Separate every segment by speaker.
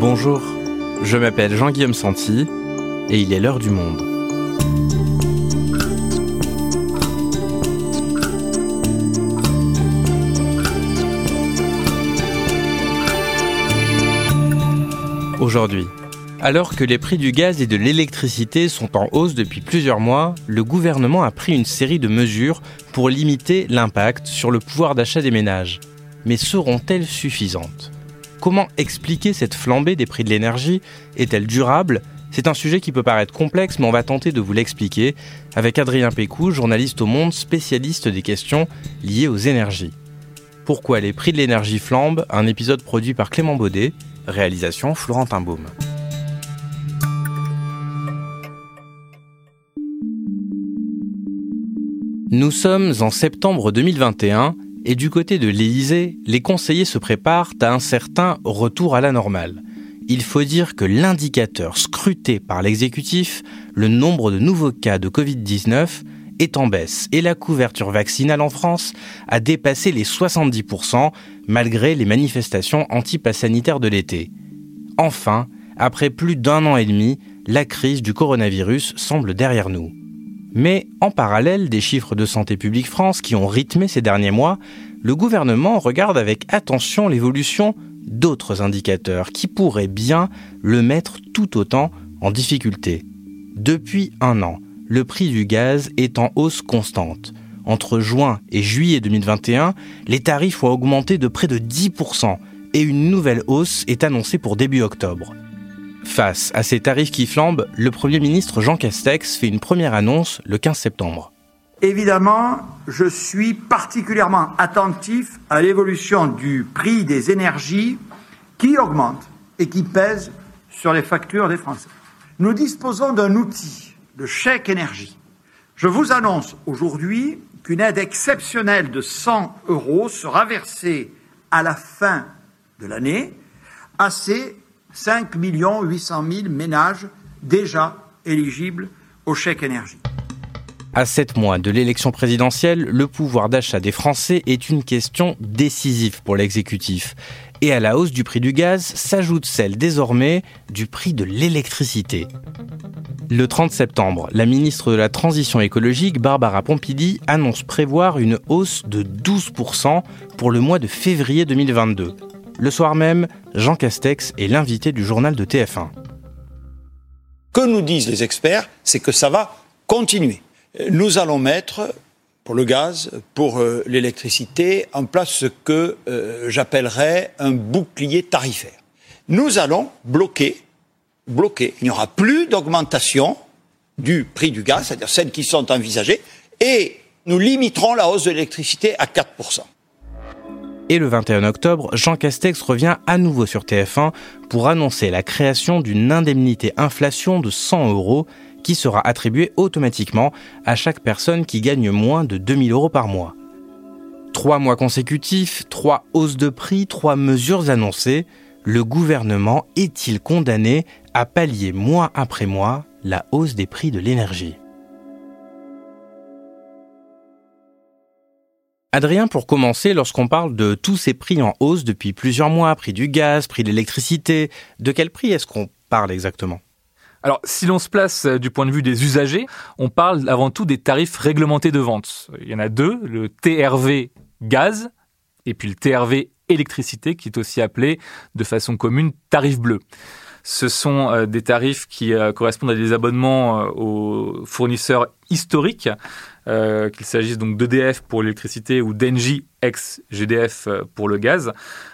Speaker 1: Bonjour, je m'appelle Jean-Guillaume Santi et il est l'heure du monde. Aujourd'hui, alors que les prix du gaz et de l'électricité sont en hausse depuis plusieurs mois, le gouvernement a pris une série de mesures pour limiter l'impact sur le pouvoir d'achat des ménages. Mais seront-elles suffisantes? Comment expliquer cette flambée des prix de l'énergie? Est-elle durable? C'est un sujet qui peut paraître complexe, mais on va tenter de vous l'expliquer avec Adrien Pécou, journaliste au Monde, spécialiste des questions liées aux énergies. Pourquoi les prix de l'énergie flambent? Un épisode produit par Clément Baudet, réalisation Florentin Baume. Nous sommes en septembre 2021 et du côté de l'Élysée, les conseillers se préparent à un certain retour à la normale. Il faut dire que l'indicateur scruté par l'exécutif, le nombre de nouveaux cas de Covid-19, est en baisse et la couverture vaccinale en France a dépassé les 70% malgré les manifestations anti-pass sanitaires de l'été. Enfin, après plus d'un an et demi, la crise du coronavirus semble derrière nous. Mais en parallèle des chiffres de Santé publique France qui ont rythmé ces derniers mois, le gouvernement regarde avec attention l'évolution d'autres indicateurs qui pourraient bien le mettre tout autant en difficulté. Depuis un an, le prix du gaz est en hausse constante. Entre juin et juillet 2021, les tarifs ont augmenté de près de 10% et une nouvelle hausse est annoncée pour début octobre. Face à ces tarifs qui flambent, le Premier ministre Jean Castex fait une première annonce le 15 septembre.
Speaker 2: Évidemment, je suis particulièrement attentif à l'évolution du prix des énergies qui augmente et qui pèse sur les factures des Français. Nous disposons d'un outil, de chèque énergie. Je vous annonce aujourd'hui qu'une aide exceptionnelle de 100 euros sera versée à la fin de l'année à ces 5 800 000 ménages déjà éligibles au chèque énergie.
Speaker 1: À sept mois de l'élection présidentielle, le pouvoir d'achat des Français est une question décisive pour l'exécutif. Et à la hausse du prix du gaz s'ajoute celle désormais du prix de l'électricité. Le 30 septembre, la ministre de la Transition écologique, Barbara Pompili, annonce prévoir une hausse de 12% pour le mois de février 2022. Le soir même, Jean Castex est l'invité du journal de TF1.
Speaker 3: Que nous disent les experts, c'est que ça va continuer. Nous allons mettre pour le gaz, pour euh, l'électricité, en place ce que euh, j'appellerais un bouclier tarifaire. Nous allons bloquer, bloquer. Il n'y aura plus d'augmentation du prix du gaz, c'est-à-dire celles qui sont envisagées, et nous limiterons la hausse de l'électricité à 4%.
Speaker 1: Et le 21 octobre, Jean Castex revient à nouveau sur TF1 pour annoncer la création d'une indemnité inflation de 100 euros qui sera attribuée automatiquement à chaque personne qui gagne moins de 2000 euros par mois. Trois mois consécutifs, trois hausses de prix, trois mesures annoncées, le gouvernement est-il condamné à pallier mois après mois la hausse des prix de l'énergie? Adrien, pour commencer, lorsqu'on parle de tous ces prix en hausse depuis plusieurs mois, prix du gaz, prix de l'électricité, de quel prix est-ce qu'on parle exactement?
Speaker 4: Alors, si l'on se place euh, du point de vue des usagers, on parle avant tout des tarifs réglementés de vente. Il y en a deux, le TRV gaz et puis le TRV électricité, qui est aussi appelé de façon commune tarif bleu. Ce sont euh, des tarifs qui euh, correspondent à des abonnements aux fournisseurs historiques euh, qu'il s'agisse donc d'EDF pour l'électricité ou d'Engie ex GDF euh, pour le gaz.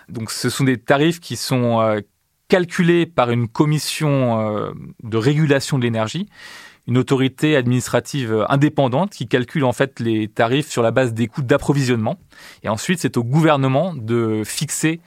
Speaker 4: Donc ce sont des tarifs qui sont euh, calculés par une commission de régulation de l'énergie, une autorité administrative indépendante qui calcule en fait les tarifs sur la base des coûts d'approvisionnement. Et ensuite, c'est au gouvernement de fixer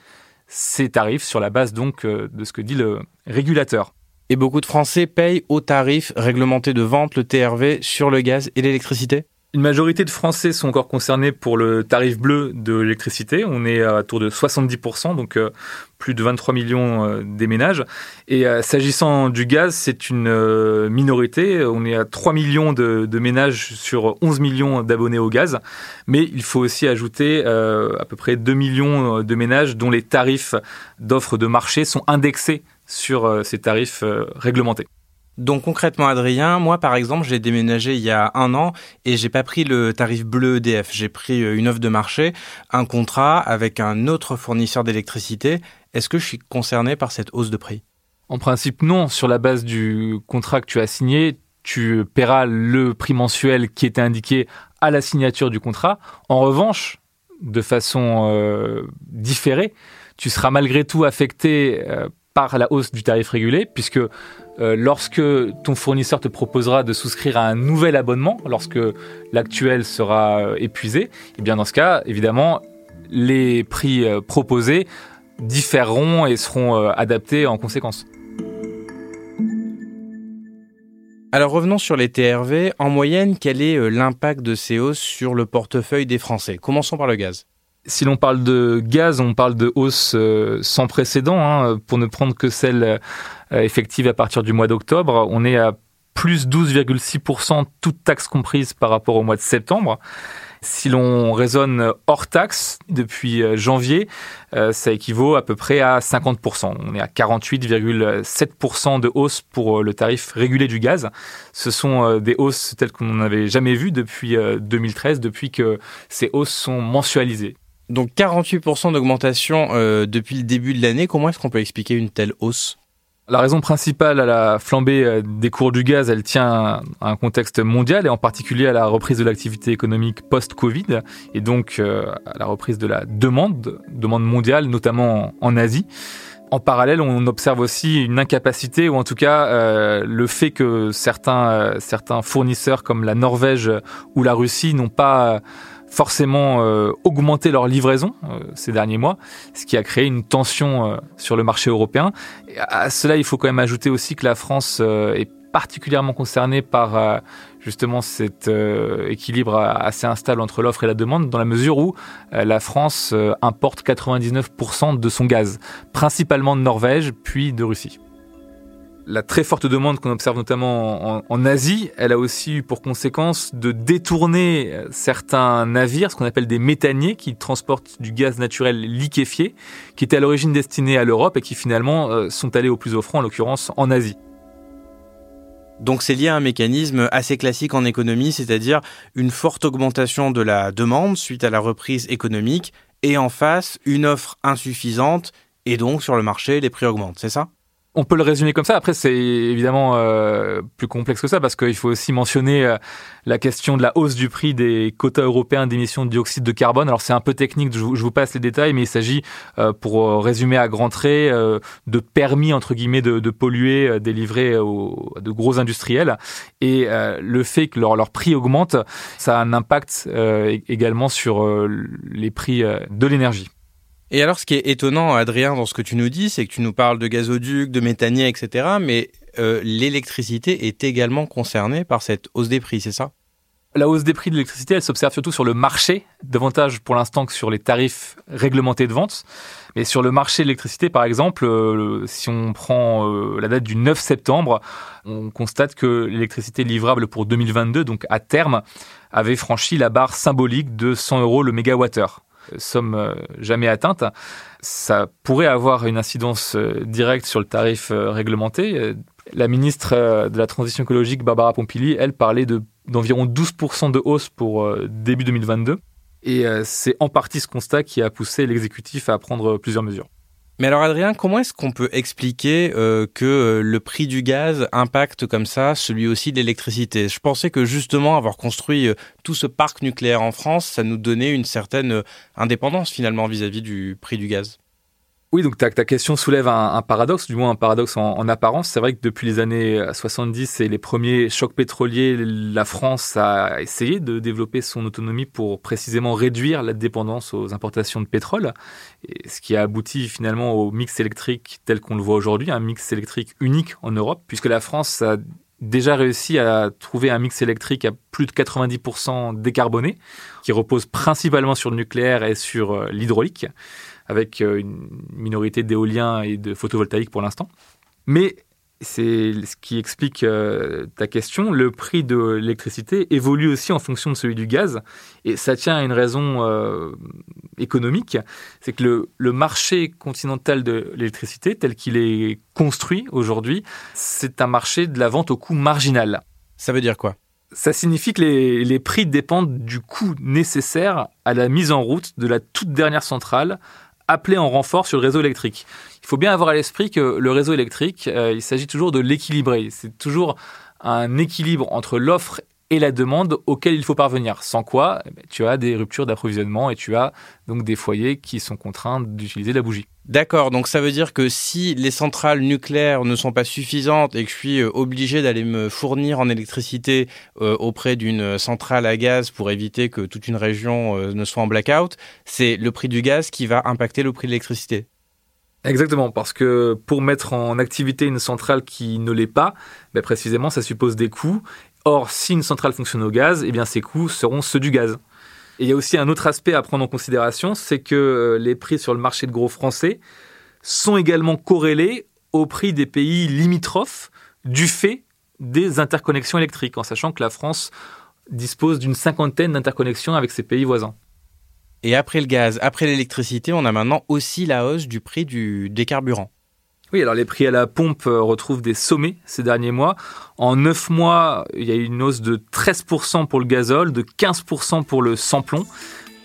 Speaker 4: ces tarifs sur la base donc de ce que dit le régulateur.
Speaker 1: Et beaucoup de Français payent au tarif réglementé de vente, le TRV, sur le gaz et l'électricité?
Speaker 4: Une majorité de Français sont encore concernés pour le tarif bleu de l'électricité. On est à tour de 70%, donc euh, plus de 23 millions euh, des ménages. Et euh, s'agissant du gaz, c'est une minorité. On est à 3 millions de, ménages sur 11 millions d'abonnés au gaz. Mais il faut aussi ajouter à peu près 2 millions de ménages dont les tarifs d'offres de marché sont indexés sur ces tarifs réglementés.
Speaker 1: Donc concrètement, Adrien, moi par exemple, j'ai déménagé il y a un an et j'ai pas pris le tarif bleu EDF. J'ai pris euh, une offre de marché, un contrat avec un autre fournisseur d'électricité. Est-ce que je suis concerné par cette hausse de prix?
Speaker 4: En principe, non. Sur la base du contrat que tu as signé, tu paieras le prix mensuel qui était indiqué à la signature du contrat. En revanche, de façon euh, différée, tu seras malgré tout affecté euh, par la hausse du tarif régulé, puisque euh, lorsque ton fournisseur te proposera de souscrire à un nouvel abonnement, lorsque l'actuel sera euh, épuisé, eh bien dans ce cas, évidemment, les prix euh, proposés différeront et seront adaptés en conséquence.
Speaker 1: Alors revenons sur les TRV. En moyenne, quel est l'impact de ces hausses sur le portefeuille des Français? Commençons par le gaz.
Speaker 4: Si l'on parle de gaz, on parle de hausse sans précédent, hein, pour ne prendre que celle euh, effective à partir du mois d'octobre. On est à plus 12,6%, toutes taxes comprises par rapport au mois de septembre. Si l'on raisonne hors taxe depuis euh, janvier, euh, ça équivaut à peu près à 50%. On est à 48,7% de hausse pour le tarif régulé du gaz. Ce sont des hausses telles qu'on n'avait jamais vues depuis 2013, depuis que ces hausses sont mensualisées.
Speaker 1: Donc 48% d'augmentation depuis le début de l'année. Comment est-ce qu'on peut expliquer une telle hausse?
Speaker 4: La raison principale à la flambée euh, des cours du gaz, elle tient à un contexte mondial et en particulier à la reprise de l'activité économique post-Covid et donc euh, à la reprise de la demande, demande mondiale, notamment en Asie. En parallèle, on observe aussi une incapacité, ou en tout cas euh, le fait que certains, certains fournisseurs comme la Norvège ou la Russie n'ont pas forcément euh, augmenter leur livraison euh, ces derniers mois, ce qui a créé une tension euh, sur le marché européen. à cela, il faut quand même ajouter aussi que la France est particulièrement concernée par justement cet équilibre assez instable entre l'offre et la demande, dans la mesure où la France importe 99% de son gaz, principalement de Norvège, puis de Russie la très forte demande qu'on observe notamment en, Asie, elle a aussi eu pour conséquence de détourner euh, certains navires, ce qu'on appelle des méthaniers, qui transportent du gaz naturel liquéfié, qui étaient à l'origine destinés à l'Europe et qui finalement euh, sont allés au plus offrant, en l'occurrence en Asie.
Speaker 1: Donc c'est lié à un mécanisme assez classique en économie, c'est-à-dire une forte augmentation de la demande suite à la reprise économique et en face une offre insuffisante et donc sur le marché les prix augmentent, c'est ça?
Speaker 4: On peut le résumer comme ça. Après, c'est évidemment euh, plus complexe que ça parce qu'il faut aussi mentionner euh, la question de la hausse du prix des quotas européens d'émissions de dioxyde de carbone. Alors, c'est un peu technique, je vous, passe les détails, mais il s'agit, euh, pour résumer à grands traits, de permis, entre guillemets, de, polluer délivrés aux, de gros industriels. Et le fait que leur, leur, prix augmente, ça a un impact également sur les prix de l'énergie.
Speaker 1: Et alors, ce qui est étonnant, Adrien, dans ce que tu nous dis, c'est que tu nous parles de gazoducs, de méthaniers, etc. Mais euh, l'électricité est également concernée par cette hausse des prix, c'est ça?
Speaker 4: La hausse des prix de l'électricité, elle s'observe surtout sur le marché, davantage pour l'instant que sur les tarifs réglementés de vente. Mais sur le marché de l'électricité, par exemple, euh, si on prend euh, la date du 9 septembre, on constate que l'électricité livrable pour 2022, donc à terme, avait franchi la barre symbolique de 100 euros le mégawattheure somme euh, jamais atteinte, ça pourrait avoir une incidence euh, directe sur le tarif euh, réglementé. La ministre de la Transition écologique, Barbara Pompili, elle parlait d'environ 12% de hausse pour début 2022. Et c'est en partie ce constat qui a poussé l'exécutif à prendre plusieurs mesures.
Speaker 1: Mais alors Adrien, comment est-ce qu'on peut expliquer euh, que euh, le prix du gaz impacte comme ça celui aussi de l'électricité? Je pensais que justement avoir construit euh, tout ce parc nucléaire en France, ça nous donnait une certaine indépendance finalement vis-à-vis du prix du gaz.
Speaker 4: Oui, donc ta, question soulève un, paradoxe, du moins un paradoxe en, apparence. C'est vrai que depuis les années 70 et les premiers chocs pétroliers, la France a essayé de développer son autonomie pour précisément réduire la dépendance aux importations de pétrole, ce qui a abouti finalement au mix électrique tel qu'on le voit aujourd'hui, un mix électrique unique en Europe, puisque la France a déjà réussi à trouver un mix électrique à plus de 90% décarboné, qui repose principalement sur le nucléaire et sur euh, l'hydraulique avec euh, une minorité d'éoliens et de photovoltaïques pour l'instant. Mais c'est ce qui explique euh, ta question. Le prix de l'électricité évolue aussi en fonction de celui du gaz. Et ça tient à une raison euh, économique. C'est que le, le, marché continental de l'électricité, tel qu'il est construit aujourd'hui, c'est un marché de la vente au coût marginal.
Speaker 1: Ça veut dire quoi?
Speaker 4: Ça signifie que les, les, prix dépendent du coût nécessaire à la mise en route de la toute dernière centrale appelée en renfort sur le réseau électrique il faut bien avoir à l'esprit que le réseau électrique, euh, il s'agit toujours de l'équilibrer. C'est toujours un équilibre entre l'offre et la demande auquel il faut parvenir. Sans quoi, eh ben, tu as des ruptures d'approvisionnement et tu as donc des foyers qui sont contraints d'utiliser la bougie.
Speaker 1: D'accord, donc ça veut dire que si les centrales nucléaires ne sont pas suffisantes et que je suis euh, obligé d'aller me fournir en électricité euh, auprès d'une centrale à gaz pour éviter que toute une région ne soit en blackout, c'est le prix du gaz qui va impacter le prix de l'électricité.
Speaker 4: Exactement, parce que pour mettre en activité une centrale qui ne l'est pas, ben précisément, ça suppose des coûts. Or, si une centrale fonctionne au gaz, eh bien, ces coûts seront ceux du gaz. Et il y a aussi un autre aspect à prendre en considération, c'est que euh, les prix sur le marché de gros français sont également corrélés au prix des pays limitrophes du fait des interconnexions électriques, en sachant que la France dispose d'une cinquantaine d'interconnexions avec ses pays voisins.
Speaker 1: Et après le gaz, après l'électricité, on a maintenant aussi la hausse du prix du, des carburants.
Speaker 4: Oui, alors les prix à la pompe euh, retrouvent des sommets ces derniers mois. En 9 mois, il y a eu une hausse de 13% pour le gazole, de 15% pour le samplon.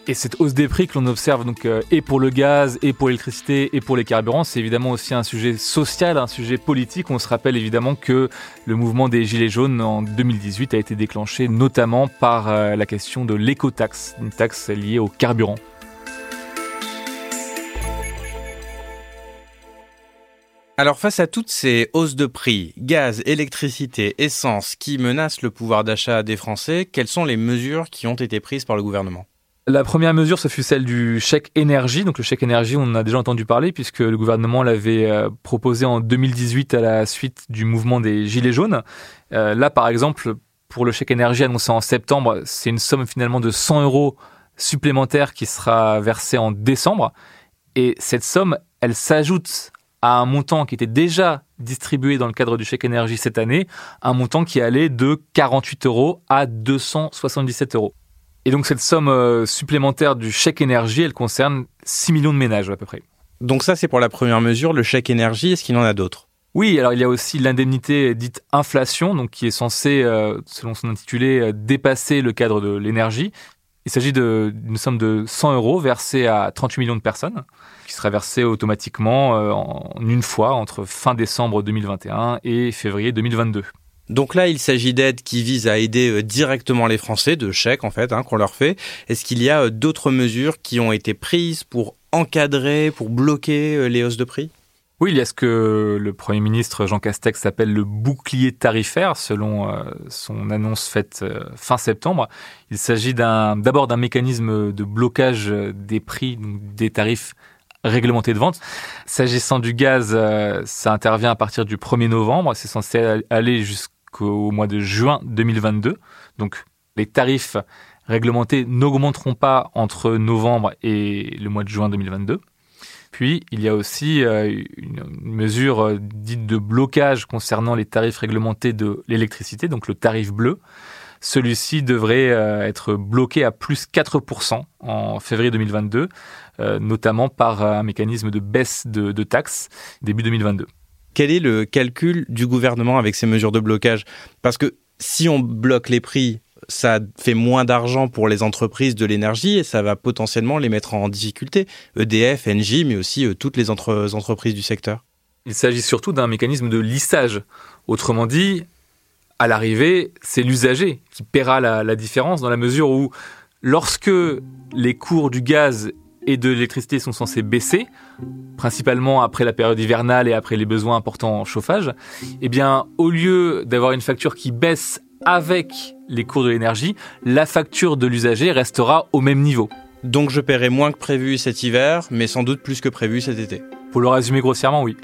Speaker 4: Et cette hausse des prix que l'on observe donc euh, et pour le gaz, et pour l'électricité, et pour les carburants, c'est évidemment aussi un sujet social, un sujet politique. On se rappelle évidemment que le mouvement des Gilets jaunes en 2018 a été déclenché notamment par euh, la question de l'écotaxe, une taxe liée au carburant.
Speaker 1: Alors face à toutes ces hausses de prix, gaz, électricité, essence, qui menacent le pouvoir d'achat des Français, quelles sont les mesures qui ont été prises par le gouvernement?
Speaker 4: La première mesure, ce fut celle du chèque énergie. Donc le chèque énergie, on en a déjà entendu parler puisque le gouvernement l'avait euh, proposé en 2018 à la suite du mouvement des Gilets jaunes. Euh, là, par exemple, pour le chèque énergie annoncé en septembre, c'est une somme finalement de 100 euros supplémentaires qui sera versée en décembre. Et cette somme, elle s'ajoute à un montant qui était déjà distribué dans le cadre du chèque énergie cette année, un montant qui allait de 48 euros à 277 euros. Et donc cette somme euh, supplémentaire du chèque énergie, elle concerne 6 millions de ménages à peu près.
Speaker 1: Donc ça c'est pour la première mesure, le chèque énergie, est-ce qu'il en a d'autres?
Speaker 4: Oui, alors il y a aussi l'indemnité dite inflation, donc qui est censée, euh, selon son intitulé, euh, dépasser le cadre de l'énergie. Il s'agit d'une somme de 100 euros versée à 38 millions de personnes, qui sera versée automatiquement en une fois entre fin décembre 2021 et février 2022.
Speaker 1: Donc là, il s'agit d'aides qui visent à aider euh, directement les Français, de chèques en fait, hein, qu'on leur fait. Est-ce qu'il y a euh, d'autres mesures qui ont été prises pour encadrer, pour bloquer euh, les hausses de prix?
Speaker 4: Oui, il y a ce que le Premier ministre Jean Castex appelle le bouclier tarifaire, selon son annonce faite fin septembre. Il s'agit d'abord d'un mécanisme de blocage des prix, des tarifs réglementés de vente. S'agissant du gaz, ça intervient à partir du 1er novembre. C'est censé aller jusqu'à au mois de juin 2022. Donc les tarifs réglementés n'augmenteront pas entre novembre et le mois de juin 2022. Puis, il y a aussi euh, une mesure euh, dite de blocage concernant les tarifs réglementés de l'électricité, donc le tarif bleu. Celui-ci devrait euh, être bloqué à plus 4% en février 2022, notamment par un mécanisme de baisse de, de taxes début 2022
Speaker 1: quel est le calcul du gouvernement avec ces mesures de blocage? Parce que si on bloque les prix, ça fait moins d'argent pour les entreprises de l'énergie et ça va potentiellement les mettre en difficulté. EDF, Engie, mais aussi euh, toutes les entreprises du secteur.
Speaker 4: Il s'agit surtout d'un mécanisme de lissage. Autrement dit, à l'arrivée, c'est l'usager qui paiera la, la différence dans la mesure où lorsque les cours du gaz et de l'électricité sont censés baisser, principalement après la période hivernale et après les besoins importants en chauffage, eh bien, au lieu d'avoir une facture qui baisse avec les cours de l'énergie, la facture de l'usager restera au même niveau.
Speaker 1: Donc je paierai moins que prévu cet hiver, mais sans doute plus que prévu cet été.
Speaker 4: Pour le résumer grossièrement, oui.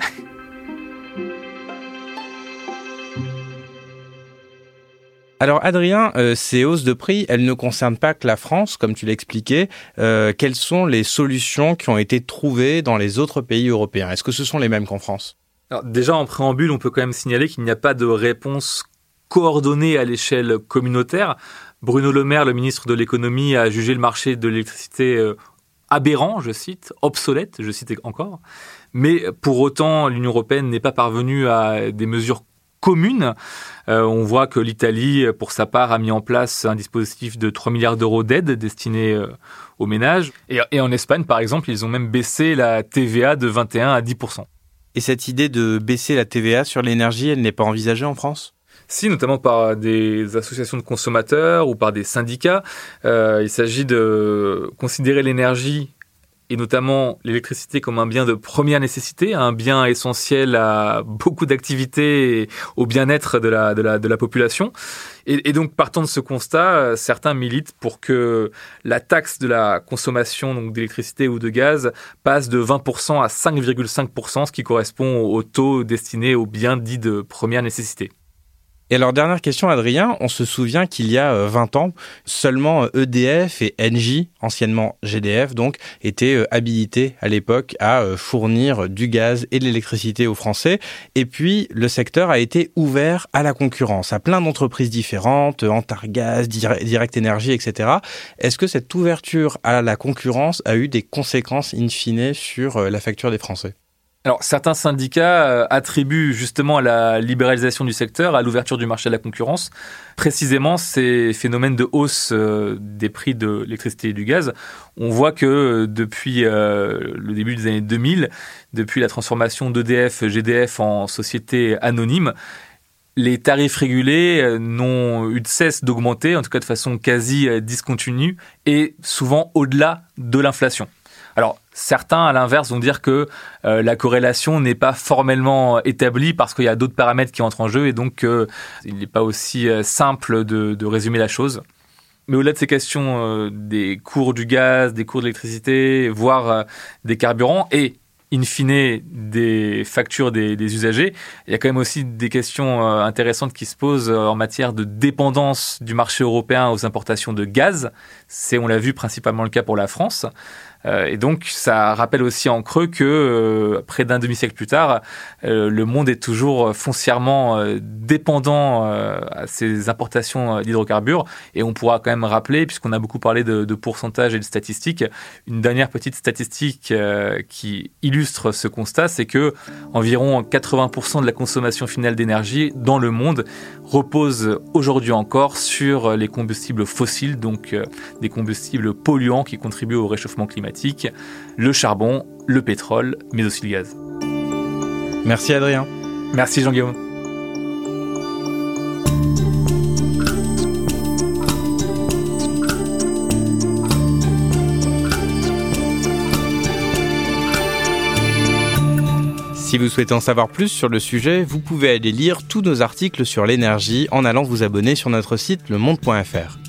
Speaker 1: Alors Adrien, euh, ces hausses de prix, elles ne concernent pas que la France, comme tu l'expliquais. Euh, quelles sont les solutions qui ont été trouvées dans les autres pays européens? Est-ce que ce sont les mêmes qu'en France?
Speaker 4: Alors déjà en préambule, on peut quand même signaler qu'il n'y a pas de réponse coordonnée à l'échelle communautaire. Bruno Le Maire, le ministre de l'économie, a jugé le marché de l'électricité euh, aberrant, je cite, obsolète, je cite encore. Mais pour autant, l'Union européenne n'est pas parvenue à des mesures communes. Euh, on voit que l'Italie, pour sa part, a mis en place un dispositif de 3 milliards d'euros d'aide destinée euh, aux ménages. Et, et, en Espagne, par exemple, ils ont même baissé la TVA de 21 à 10%
Speaker 1: Et cette idée de baisser la TVA sur l'énergie, elle n'est pas envisagée en France?
Speaker 4: Si, notamment par des associations de consommateurs ou par des syndicats. Euh, il s'agit de considérer l'énergie et notamment l'électricité comme un bien de première nécessité, un bien essentiel à beaucoup d'activités et au bien-être de la, population. Et, donc, partant de ce constat, certains militent pour que la taxe de la consommation donc d'électricité ou de gaz passe de 20% à 5,5%, ce qui correspond au taux destiné aux biens dits de première nécessité.
Speaker 1: Et alors, dernière question, Adrien. On se souvient qu'il y a 20 euh, ans, seulement EDF euh, e et Engie, anciennement GDF, donc, étaient euh, habilités à l'époque à fournir du gaz et de l'électricité aux Français. Et puis, le secteur a été ouvert à la concurrence, à plein d'entreprises différentes, Antargaz, Direct Energy, etc. Est-ce que cette ouverture à la concurrence a eu des conséquences in fine sur la facture des Français?
Speaker 4: Alors, certains syndicats euh, attribuent justement à la libéralisation du secteur, à l'ouverture du marché à la concurrence, précisément ces phénomènes de hausse euh, des prix de l'électricité et du gaz. On voit que euh, depuis le début des années 2000, depuis la transformation d'EDF, GDF en société anonyme, les tarifs régulés n'ont eu de cesse d'augmenter, en tout cas de façon quasi discontinue, et souvent au-delà de l'inflation. Alors, certains, à l'inverse, vont dire que euh, la corrélation n'est pas formellement établie parce qu'il y a d'autres paramètres qui entrent en jeu et donc euh, il n'est pas aussi euh, simple de, résumer la chose. Mais au-delà de ces questions des cours du gaz, des cours de l'électricité, voire des carburants et in fine des factures des, des, usagers, il y a quand même aussi des questions intéressantes qui se posent en matière de dépendance du marché européen aux importations de gaz. C'est, on l'a vu, principalement le cas pour la France. Euh, et donc, ça rappelle aussi en creux que euh, près d'un demi-siècle plus tard, euh, le monde est toujours foncièrement dépendant à ces importations d'hydrocarbures. Et on pourra quand même rappeler, puisqu'on a beaucoup parlé de, de pourcentage et de statistiques, une dernière petite statistique qui illustre ce constat, c'est que environ 80% de la consommation finale d'énergie dans le monde repose aujourd'hui encore sur les combustibles fossiles, donc des combustibles polluants qui contribuent au réchauffement climatique le charbon, le pétrole, mais aussi le gaz.
Speaker 1: Merci Adrien.
Speaker 4: Merci Jean-Guillaume.
Speaker 1: Si vous souhaitez en savoir plus sur le sujet, vous pouvez aller lire tous nos articles sur l'énergie en allant vous abonner sur notre site lemonde.fr.